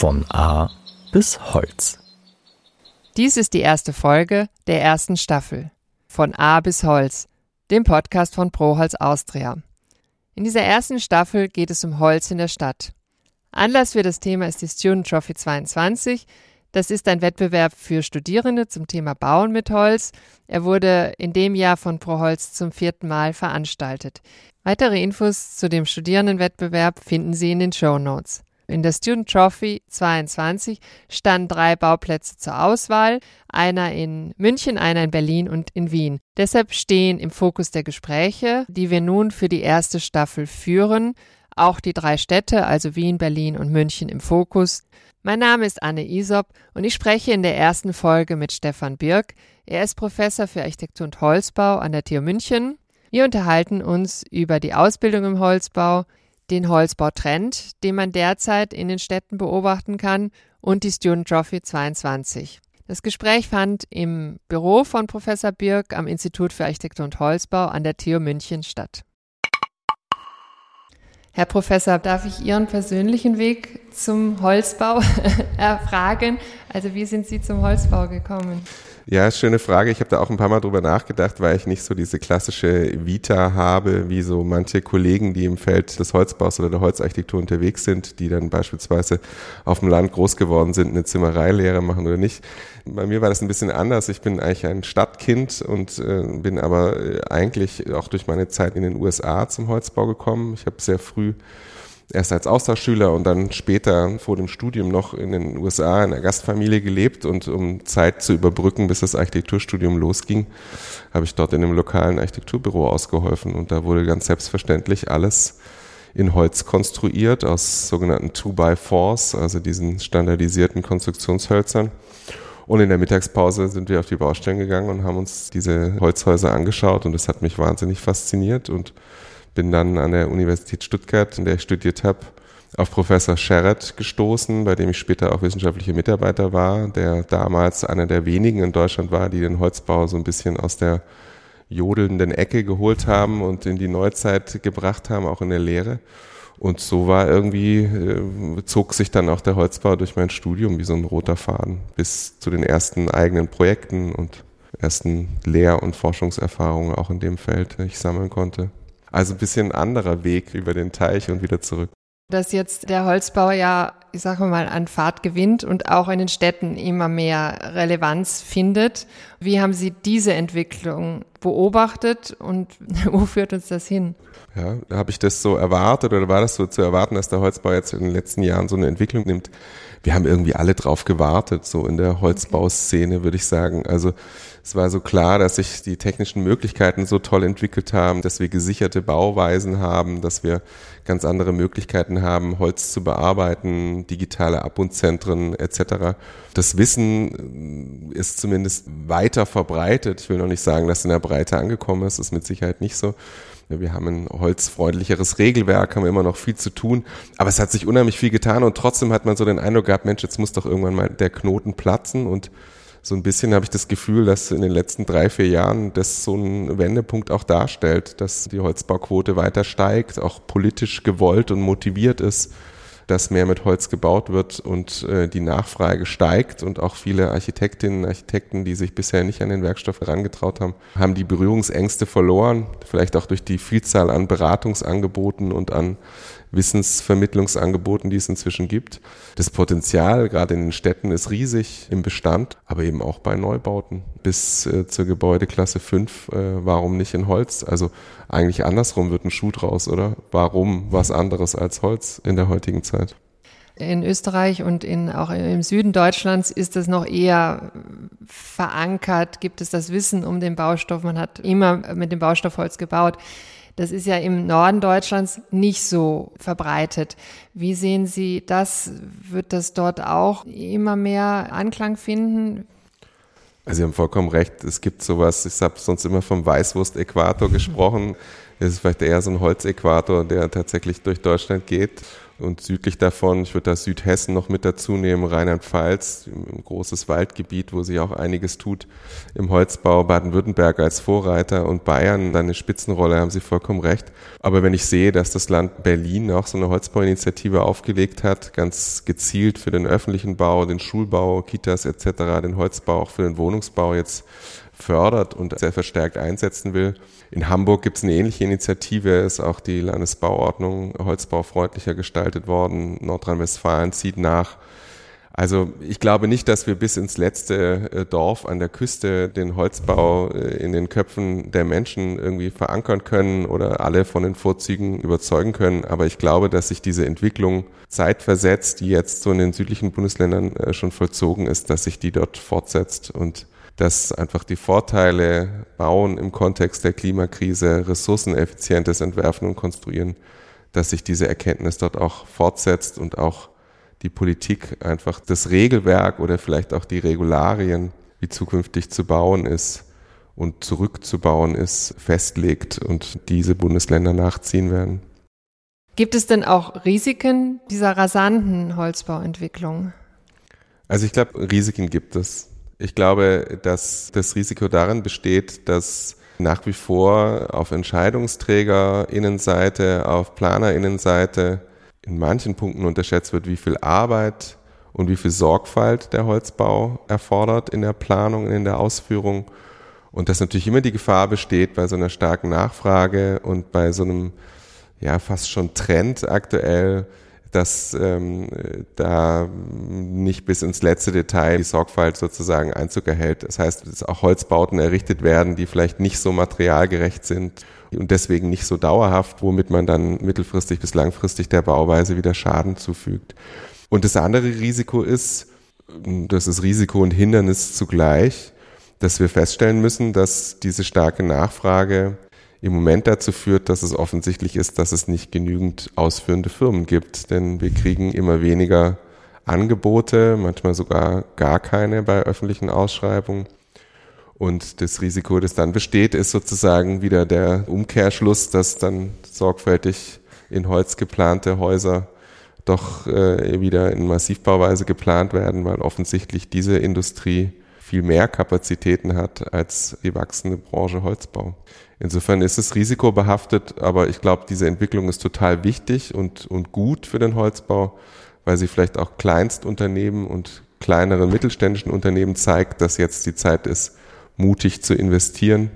Von A bis Holz. Dies ist die erste Folge der ersten Staffel. Von A bis Holz, dem Podcast von Proholz Austria. In dieser ersten Staffel geht es um Holz in der Stadt. Anlass für das Thema ist die Student Trophy 22. Das ist ein Wettbewerb für Studierende zum Thema Bauen mit Holz. Er wurde in dem Jahr von ProHolz zum vierten Mal veranstaltet. Weitere Infos zu dem Studierendenwettbewerb finden Sie in den Show Notes. In der Student Trophy 22 standen drei Bauplätze zur Auswahl, einer in München, einer in Berlin und in Wien. Deshalb stehen im Fokus der Gespräche, die wir nun für die erste Staffel führen, auch die drei Städte, also Wien, Berlin und München im Fokus. Mein Name ist Anne Isop und ich spreche in der ersten Folge mit Stefan Birk. Er ist Professor für Architektur und Holzbau an der TU München. Wir unterhalten uns über die Ausbildung im Holzbau, den Holzbautrend, den man derzeit in den Städten beobachten kann, und die Student Trophy 22. Das Gespräch fand im Büro von Professor Birk am Institut für Architektur und Holzbau an der TU München statt. Herr Professor, darf ich Ihren persönlichen Weg zum Holzbau erfragen? Also wie sind Sie zum Holzbau gekommen? Ja, schöne Frage. Ich habe da auch ein paar Mal drüber nachgedacht, weil ich nicht so diese klassische Vita habe, wie so manche Kollegen, die im Feld des Holzbaus oder der Holzarchitektur unterwegs sind, die dann beispielsweise auf dem Land groß geworden sind, eine Zimmereilehre machen oder nicht. Bei mir war das ein bisschen anders. Ich bin eigentlich ein Stadtkind und äh, bin aber äh, eigentlich auch durch meine Zeit in den USA zum Holzbau gekommen. Ich habe sehr früh erst als Austauschschüler und dann später vor dem Studium noch in den USA in einer Gastfamilie gelebt. Und um Zeit zu überbrücken, bis das Architekturstudium losging, habe ich dort in einem lokalen Architekturbüro ausgeholfen. Und da wurde ganz selbstverständlich alles in Holz konstruiert aus sogenannten 2x4s, also diesen standardisierten Konstruktionshölzern. Und in der Mittagspause sind wir auf die Baustellen gegangen und haben uns diese Holzhäuser angeschaut. Und das hat mich wahnsinnig fasziniert. Und bin dann an der Universität Stuttgart, in der ich studiert habe, auf Professor Sherrett gestoßen, bei dem ich später auch wissenschaftlicher Mitarbeiter war, der damals einer der wenigen in Deutschland war, die den Holzbau so ein bisschen aus der jodelnden Ecke geholt haben und in die Neuzeit gebracht haben, auch in der Lehre. Und so war irgendwie, äh, zog sich dann auch der Holzbau durch mein Studium wie so ein roter Faden bis zu den ersten eigenen Projekten und ersten Lehr- und Forschungserfahrungen auch in dem Feld, die ich sammeln konnte. Also ein bisschen anderer Weg über den Teich und wieder zurück. Dass jetzt der Holzbau ja, ich sage mal, an Fahrt gewinnt und auch in den Städten immer mehr Relevanz findet. Wie haben Sie diese Entwicklung beobachtet und wo führt uns das hin? Ja, habe ich das so erwartet oder war das so zu erwarten, dass der Holzbau jetzt in den letzten Jahren so eine Entwicklung nimmt? Wir haben irgendwie alle drauf gewartet, so in der Holzbauszene, würde ich sagen. Also es war so klar, dass sich die technischen Möglichkeiten so toll entwickelt haben, dass wir gesicherte Bauweisen haben, dass wir ganz andere Möglichkeiten haben, Holz zu bearbeiten, digitale Abbundzentren etc. Das Wissen ist zumindest weiter verbreitet. Ich will noch nicht sagen, dass in der Breite angekommen ist, das ist mit Sicherheit nicht so. Wir haben ein holzfreundlicheres Regelwerk, haben immer noch viel zu tun, aber es hat sich unheimlich viel getan und trotzdem hat man so den Eindruck gehabt, Mensch, jetzt muss doch irgendwann mal der Knoten platzen. Und so ein bisschen habe ich das Gefühl, dass in den letzten drei, vier Jahren das so ein Wendepunkt auch darstellt, dass die Holzbauquote weiter steigt, auch politisch gewollt und motiviert ist dass mehr mit Holz gebaut wird und äh, die Nachfrage steigt und auch viele Architektinnen und Architekten, die sich bisher nicht an den Werkstoff herangetraut haben, haben die Berührungsängste verloren, vielleicht auch durch die Vielzahl an Beratungsangeboten und an Wissensvermittlungsangeboten, die es inzwischen gibt. Das Potenzial gerade in den Städten ist riesig im Bestand, aber eben auch bei Neubauten bis äh, zur Gebäudeklasse 5. Äh, warum nicht in Holz? Also eigentlich andersrum wird ein Schuh draus, oder? Warum was anderes als Holz in der heutigen Zeit? in Österreich und in, auch im Süden Deutschlands ist das noch eher verankert, gibt es das Wissen um den Baustoff. Man hat immer mit dem Baustoff Holz gebaut. Das ist ja im Norden Deutschlands nicht so verbreitet. Wie sehen Sie das? Wird das dort auch immer mehr Anklang finden? Also Sie haben vollkommen recht. Es gibt sowas, ich habe sonst immer vom Weißwurst-Äquator gesprochen. Ist es vielleicht eher so ein Holzäquator, der tatsächlich durch Deutschland geht. Und südlich davon, ich würde da Südhessen noch mit dazu nehmen, Rheinland-Pfalz, ein großes Waldgebiet, wo sich auch einiges tut im Holzbau, Baden-Württemberg als Vorreiter und Bayern eine Spitzenrolle, haben Sie vollkommen recht. Aber wenn ich sehe, dass das Land Berlin auch so eine Holzbauinitiative aufgelegt hat, ganz gezielt für den öffentlichen Bau, den Schulbau, Kitas etc., den Holzbau, auch für den Wohnungsbau jetzt fördert und sehr verstärkt einsetzen will. In Hamburg gibt es eine ähnliche Initiative, ist auch die Landesbauordnung holzbaufreundlicher gestaltet worden. Nordrhein-Westfalen zieht nach. Also ich glaube nicht, dass wir bis ins letzte äh, Dorf an der Küste den Holzbau äh, in den Köpfen der Menschen irgendwie verankern können oder alle von den Vorzügen überzeugen können. Aber ich glaube, dass sich diese Entwicklung zeitversetzt, die jetzt so in den südlichen Bundesländern äh, schon vollzogen ist, dass sich die dort fortsetzt und dass einfach die Vorteile bauen im Kontext der Klimakrise, ressourceneffizientes Entwerfen und Konstruieren, dass sich diese Erkenntnis dort auch fortsetzt und auch die Politik einfach das Regelwerk oder vielleicht auch die Regularien, wie zukünftig zu bauen ist und zurückzubauen ist, festlegt und diese Bundesländer nachziehen werden. Gibt es denn auch Risiken dieser rasanten Holzbauentwicklung? Also ich glaube, Risiken gibt es. Ich glaube, dass das Risiko darin besteht, dass nach wie vor auf Entscheidungsträgerinnenseite, auf Planerinnenseite in manchen Punkten unterschätzt wird, wie viel Arbeit und wie viel Sorgfalt der Holzbau erfordert in der Planung, in der Ausführung. Und dass natürlich immer die Gefahr besteht bei so einer starken Nachfrage und bei so einem ja fast schon Trend aktuell, dass ähm, da nicht bis ins letzte Detail die Sorgfalt sozusagen Einzug erhält. Das heißt, dass auch Holzbauten errichtet werden, die vielleicht nicht so materialgerecht sind und deswegen nicht so dauerhaft, womit man dann mittelfristig bis langfristig der Bauweise wieder Schaden zufügt. Und das andere Risiko ist, das ist Risiko und Hindernis zugleich, dass wir feststellen müssen, dass diese starke Nachfrage im Moment dazu führt, dass es offensichtlich ist, dass es nicht genügend ausführende Firmen gibt. Denn wir kriegen immer weniger Angebote, manchmal sogar gar keine bei öffentlichen Ausschreibungen. Und das Risiko, das dann besteht, ist sozusagen wieder der Umkehrschluss, dass dann sorgfältig in Holz geplante Häuser doch äh, wieder in Massivbauweise geplant werden, weil offensichtlich diese Industrie viel mehr Kapazitäten hat als die wachsende Branche Holzbau. Insofern ist es risikobehaftet, aber ich glaube, diese Entwicklung ist total wichtig und, und gut für den Holzbau, weil sie vielleicht auch Kleinstunternehmen und kleineren mittelständischen Unternehmen zeigt, dass jetzt die Zeit ist, mutig zu investieren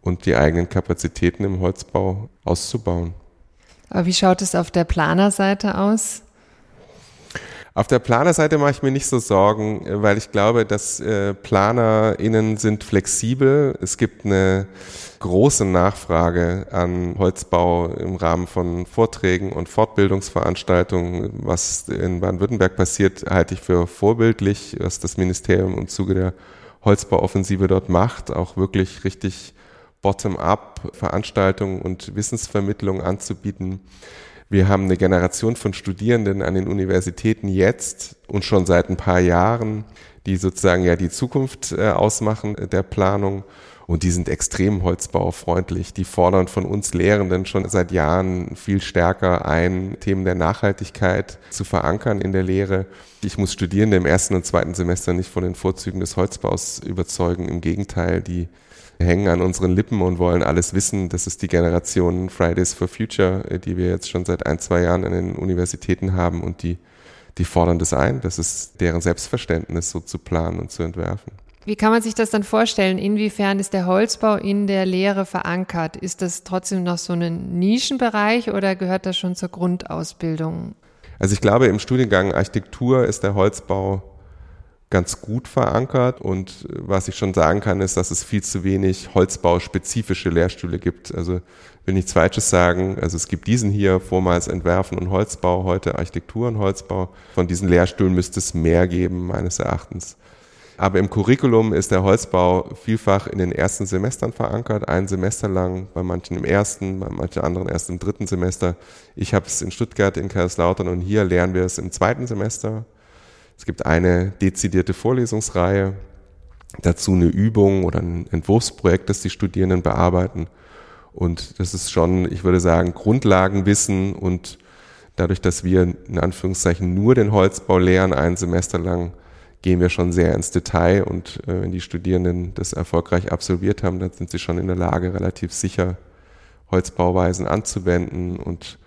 und die eigenen Kapazitäten im Holzbau auszubauen. Aber wie schaut es auf der Planerseite aus? Auf der Planerseite mache ich mir nicht so Sorgen, weil ich glaube, dass äh, PlanerInnen sind flexibel. Es gibt eine große Nachfrage an Holzbau im Rahmen von Vorträgen und Fortbildungsveranstaltungen. Was in Baden-Württemberg passiert, halte ich für vorbildlich, was das Ministerium im Zuge der Holzbauoffensive dort macht, auch wirklich richtig bottom-up Veranstaltungen und Wissensvermittlung anzubieten. Wir haben eine Generation von Studierenden an den Universitäten jetzt und schon seit ein paar Jahren, die sozusagen ja die Zukunft äh, ausmachen der Planung und die sind extrem holzbaufreundlich. Die fordern von uns Lehrenden schon seit Jahren viel stärker ein, Themen der Nachhaltigkeit zu verankern in der Lehre. Ich muss Studierende im ersten und zweiten Semester nicht von den Vorzügen des Holzbaus überzeugen. Im Gegenteil, die hängen an unseren Lippen und wollen alles wissen. Das ist die Generation Fridays for Future, die wir jetzt schon seit ein, zwei Jahren an den Universitäten haben und die, die fordern das ein. Das ist deren Selbstverständnis, so zu planen und zu entwerfen. Wie kann man sich das dann vorstellen? Inwiefern ist der Holzbau in der Lehre verankert? Ist das trotzdem noch so ein Nischenbereich oder gehört das schon zur Grundausbildung? Also ich glaube, im Studiengang Architektur ist der Holzbau ganz gut verankert und was ich schon sagen kann, ist, dass es viel zu wenig holzbauspezifische Lehrstühle gibt. Also will nichts Falsches sagen. Also es gibt diesen hier, vormals Entwerfen und Holzbau, heute Architektur und Holzbau. Von diesen Lehrstühlen müsste es mehr geben, meines Erachtens. Aber im Curriculum ist der Holzbau vielfach in den ersten Semestern verankert, ein Semester lang, bei manchen im ersten, bei manchen anderen erst im dritten Semester. Ich habe es in Stuttgart, in Kaiserslautern und hier lernen wir es im zweiten Semester. Es gibt eine dezidierte Vorlesungsreihe, dazu eine Übung oder ein Entwurfsprojekt, das die Studierenden bearbeiten. Und das ist schon, ich würde sagen, Grundlagenwissen. Und dadurch, dass wir in Anführungszeichen nur den Holzbau lehren, ein Semester lang, gehen wir schon sehr ins Detail. Und äh, wenn die Studierenden das erfolgreich absolviert haben, dann sind sie schon in der Lage, relativ sicher Holzbauweisen anzuwenden. Und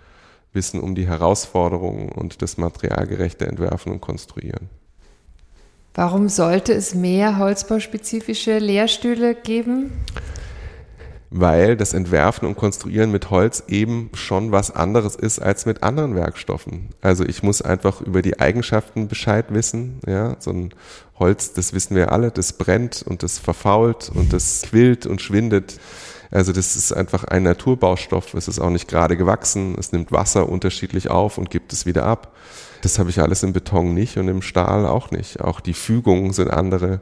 wissen um die Herausforderungen und das materialgerechte Entwerfen und Konstruieren. Warum sollte es mehr holzbauspezifische Lehrstühle geben? weil das Entwerfen und Konstruieren mit Holz eben schon was anderes ist als mit anderen Werkstoffen. Also ich muss einfach über die Eigenschaften Bescheid wissen. Ja, so ein Holz, das wissen wir alle, das brennt und das verfault und das quillt und schwindet. Also das ist einfach ein Naturbaustoff. Es ist auch nicht gerade gewachsen. Es nimmt Wasser unterschiedlich auf und gibt es wieder ab. Das habe ich alles im Beton nicht und im Stahl auch nicht. Auch die Fügungen sind andere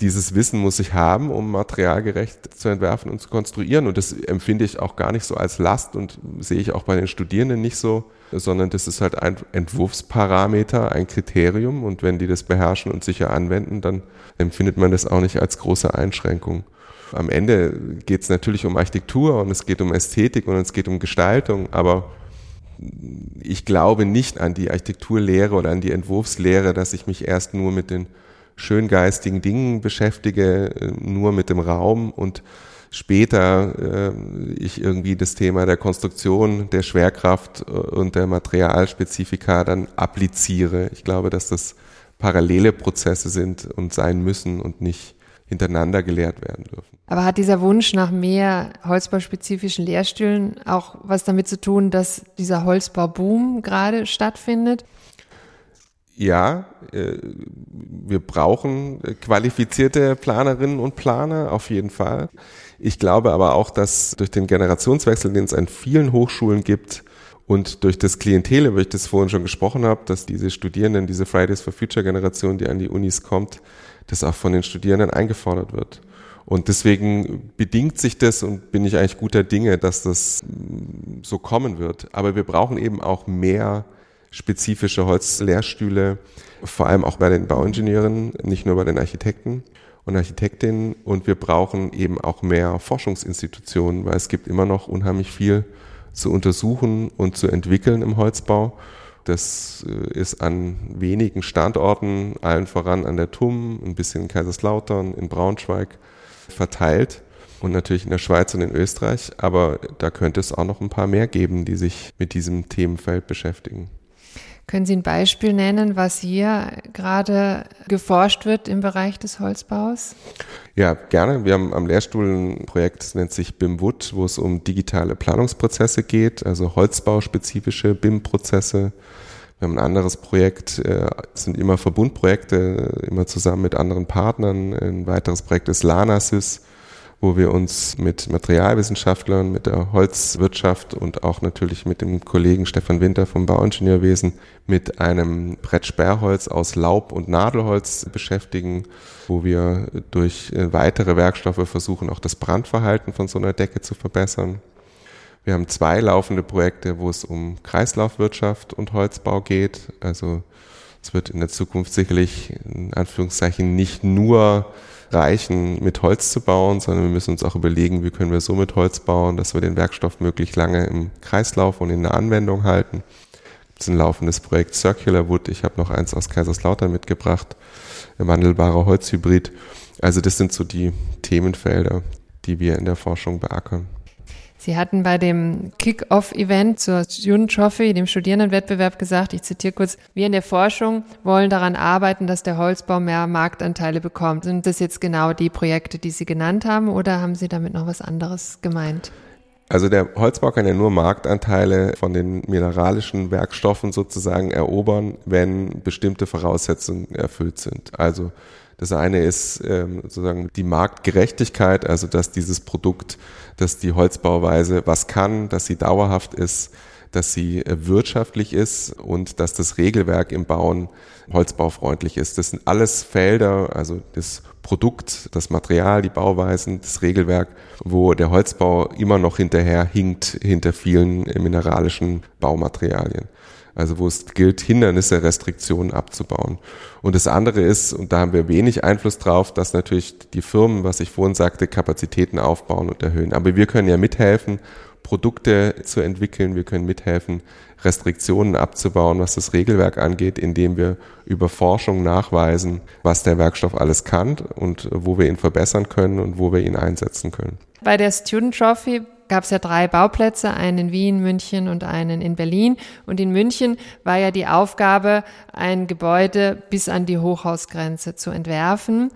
dieses Wissen muss ich haben, um materialgerecht zu entwerfen und zu konstruieren. Und das empfinde ich auch gar nicht so als Last und sehe ich auch bei den Studierenden nicht so, sondern das ist halt ein Entwurfsparameter, ein Kriterium. Und wenn die das beherrschen und sicher anwenden, dann empfindet man das auch nicht als große Einschränkung. Am Ende geht es natürlich um Architektur und es geht um Ästhetik und es geht um Gestaltung, aber ich glaube nicht an die Architekturlehre oder an die Entwurfslehre, dass ich mich erst nur mit den schöngeistigen Dingen beschäftige, äh, nur mit dem Raum und später äh, ich irgendwie das Thema der Konstruktion, der Schwerkraft äh, und der Materialspezifika dann appliziere. Ich glaube, dass das parallele Prozesse sind und sein müssen und nicht hintereinander gelehrt werden dürfen. Aber hat dieser Wunsch nach mehr holzbauspezifischen Lehrstühlen auch was damit zu tun, dass dieser Holzbauboom gerade stattfindet? ja, äh, wir brauchen qualifizierte Planerinnen und Planer auf jeden Fall. Ich glaube aber auch, dass durch den Generationswechsel, den es an vielen Hochschulen gibt und durch das Klientel, über ich das vorhin schon gesprochen habe, dass diese Studierenden, diese Fridays for Future Generation, die an die Unis kommt, das auch von den Studierenden eingefordert wird. Und deswegen bedingt sich das und bin ich eigentlich guter Dinge, dass das so kommen wird. Aber wir brauchen eben auch mehr spezifische Holzlehrstühle, vor allem auch bei den Bauingenieuren, nicht nur bei den Architekten und Architektinnen. Und wir brauchen eben auch mehr Forschungsinstitutionen, weil es gibt immer noch unheimlich viel zu untersuchen und zu entwickeln im Holzbau. Das äh, ist an wenigen Standorten, allen voran an der TUM, ein bisschen in Kaiserslautern, in Braunschweig verteilt und natürlich in der Schweiz und in Österreich. Aber da könnte es auch noch ein paar mehr geben, die sich mit diesem Themenfeld beschäftigen. Können Sie ein Beispiel nennen, was hier gerade geforscht wird im Bereich des Holzbaus? Ja, gerne. Wir haben am Lehrstuhl ein Projekt, das nennt sich BIM-Wood, wo es um digitale Planungsprozesse geht, also holzbauspezifische BIM-Prozesse. Wir haben ein anderes Projekt, äh, es sind immer Verbundprojekte, immer zusammen mit anderen Partnern. Ein weiteres Projekt ist LANASYS wo wir uns mit Materialwissenschaftlern, mit der Holzwirtschaft und auch natürlich mit dem Kollegen Stefan Winter vom Bauingenieurwesen mit einem Brett Sperrholz aus Laub und Nadelholz beschäftigen, wo wir durch weitere Werkstoffe versuchen, auch das Brandverhalten von so einer Decke zu verbessern. Wir haben zwei laufende Projekte, wo es um Kreislaufwirtschaft und Holzbau geht. Also es wird in der Zukunft sicherlich in Anführungszeichen nicht nur reichen, mit Holz zu bauen, sondern wir müssen uns auch überlegen, wie können wir so mit Holz bauen, dass wir den Werkstoff möglichst lange im Kreislauf und in der Anwendung halten. Das ist ein laufendes Projekt Circular Wood. Ich habe noch eins aus Kaiserslautern mitgebracht, ein wandelbarer Holzhybrid. Also das sind so die Themenfelder, die wir in der Forschung beackern. Sie hatten bei dem Kick-Off-Event zur Student Trophy, dem Studierendenwettbewerb, gesagt, ich zitiere kurz, wir in der Forschung wollen daran arbeiten, dass der Holzbau mehr Marktanteile bekommt. Sind das jetzt genau die Projekte, die Sie genannt haben, oder haben Sie damit noch was anderes gemeint? Also der Holzbau kann ja nur Marktanteile von den mineralischen Werkstoffen sozusagen erobern, wenn bestimmte Voraussetzungen erfüllt sind. Also das eine ist ähm, sozusagen die Marktgerechtigkeit, also dass dieses Produkt, dass die Holzbauweise was kann, dass sie dauerhaft ist, dass sie äh, wirtschaftlich ist und dass das Regelwerk im Bauen holzbaufreundlich ist. Das sind alles Felder, also das Produkt, das Material, die Bauweisen, das Regelwerk, wo der Holzbau immer noch hinterher hinkt hinter vielen mineralischen Baumaterialien. Also wo es gilt, Hindernisse, Restriktionen abzubauen. Und das andere ist, und da haben wir wenig Einfluss drauf, dass natürlich die Firmen, was ich vorhin sagte, Kapazitäten aufbauen und erhöhen. Aber wir können ja mithelfen, Produkte zu entwickeln. Wir können mithelfen, Restriktionen abzubauen, was das Regelwerk angeht, indem wir über Forschung nachweisen, was der Werkstoff alles kann und wo wir ihn verbessern können und wo wir ihn einsetzen können. Bei der Student Trophy gab es ja drei Bauplätze, einen in Wien, München und einen in Berlin. Und in München war ja die Aufgabe, ein Gebäude bis an die Hochhausgrenze zu entwerfen.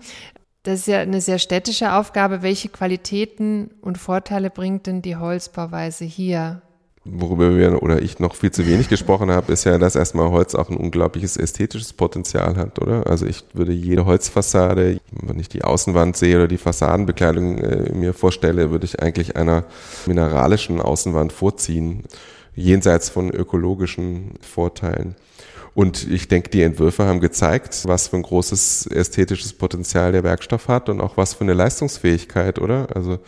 Das ist ja eine sehr städtische Aufgabe. Welche Qualitäten und Vorteile bringt denn die Holzbauweise hier? worüber wir oder ich noch viel zu wenig gesprochen habe, ist ja, dass erstmal Holz auch ein unglaubliches ästhetisches Potenzial hat, oder? Also ich würde jede Holzfassade, wenn ich die Außenwand sehe oder die Fassadenbekleidung äh, mir vorstelle, würde ich eigentlich einer mineralischen Außenwand vorziehen, jenseits von ökologischen Vorteilen. Und ich denke, die Entwürfe haben gezeigt, was für ein großes ästhetisches Potenzial der Werkstoff hat und auch was für eine Leistungsfähigkeit, oder? Also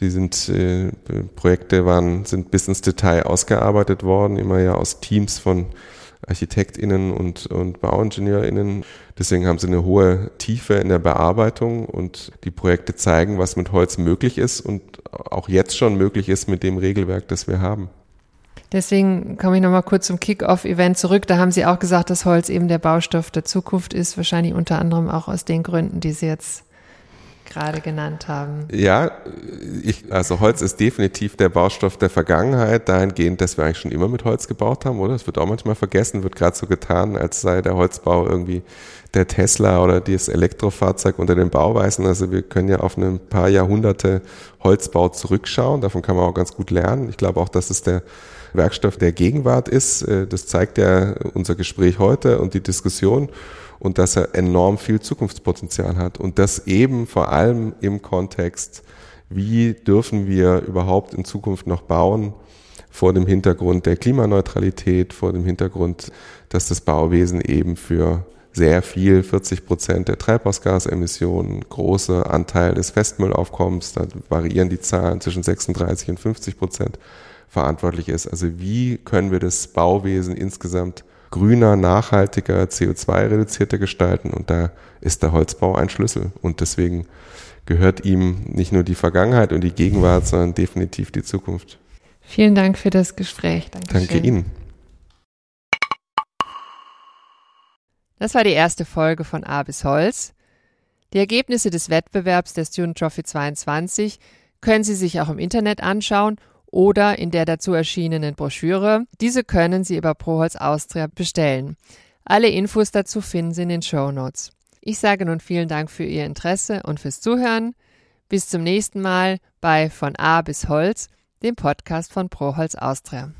die sind, äh, Projekte waren, sind bis ins Detail ausgearbeitet worden, immer ja aus Teams von ArchitektInnen und, und BauingenieurInnen. Deswegen haben sie eine hohe Tiefe in der Bearbeitung und die Projekte zeigen, was mit Holz möglich ist und auch jetzt schon möglich ist mit dem Regelwerk, das wir haben. Deswegen komme ich nochmal kurz zum Kick-Off-Event zurück. Da haben Sie auch gesagt, dass Holz eben der Baustoff der Zukunft ist, wahrscheinlich unter anderem auch aus den Gründen, die Sie jetzt gerade genannt haben. Ja, ich, also Holz ist definitiv der Baustoff der Vergangenheit, dahingehend, dass wir eigentlich schon immer mit Holz gebaut haben, oder? Das wird auch manchmal vergessen, wird gerade so getan, als sei der Holzbau irgendwie der Tesla oder das Elektrofahrzeug unter den Bauweisen. Also wir können ja auf ein paar Jahrhunderte Holzbau zurückschauen, davon kann man auch ganz gut lernen. Ich glaube auch, dass es der Werkstoff der Gegenwart ist. Äh, das zeigt ja unser Gespräch heute und die Diskussion und dass er enorm viel Zukunftspotenzial hat und das eben vor allem im Kontext, wie dürfen wir überhaupt in Zukunft noch bauen vor dem Hintergrund der Klimaneutralität, vor dem Hintergrund, dass das Bauwesen eben für sehr viel, 40 Prozent der Treibhausgasemissionen, großer Anteil des Festmüllaufkommens, da variieren die Zahlen zwischen 36 und 50 Prozent verantwortlich ist. Also wie können wir das Bauwesen insgesamt grüner, nachhaltiger, CO2-reduzierter gestalten. Und da ist der Holzbau ein Schlüssel. Und deswegen gehört ihm nicht nur die Vergangenheit und die Gegenwart, sondern definitiv die Zukunft. Vielen Dank für das Gespräch. Dankeschön. Danke Ihnen. Das war die erste Folge von A bis Holz. Die Ergebnisse des Wettbewerbs der Student Trophy 22 können Sie sich auch im Internet anschauen oder in der dazu erschienenen Broschüre. Diese können Sie über Proholz Austria bestellen. Alle Infos dazu finden Sie in den Show Notes. Ich sage nun vielen Dank für Ihr Interesse und fürs Zuhören. Bis zum nächsten Mal bei Von A bis Holz, dem Podcast von Proholz Austria.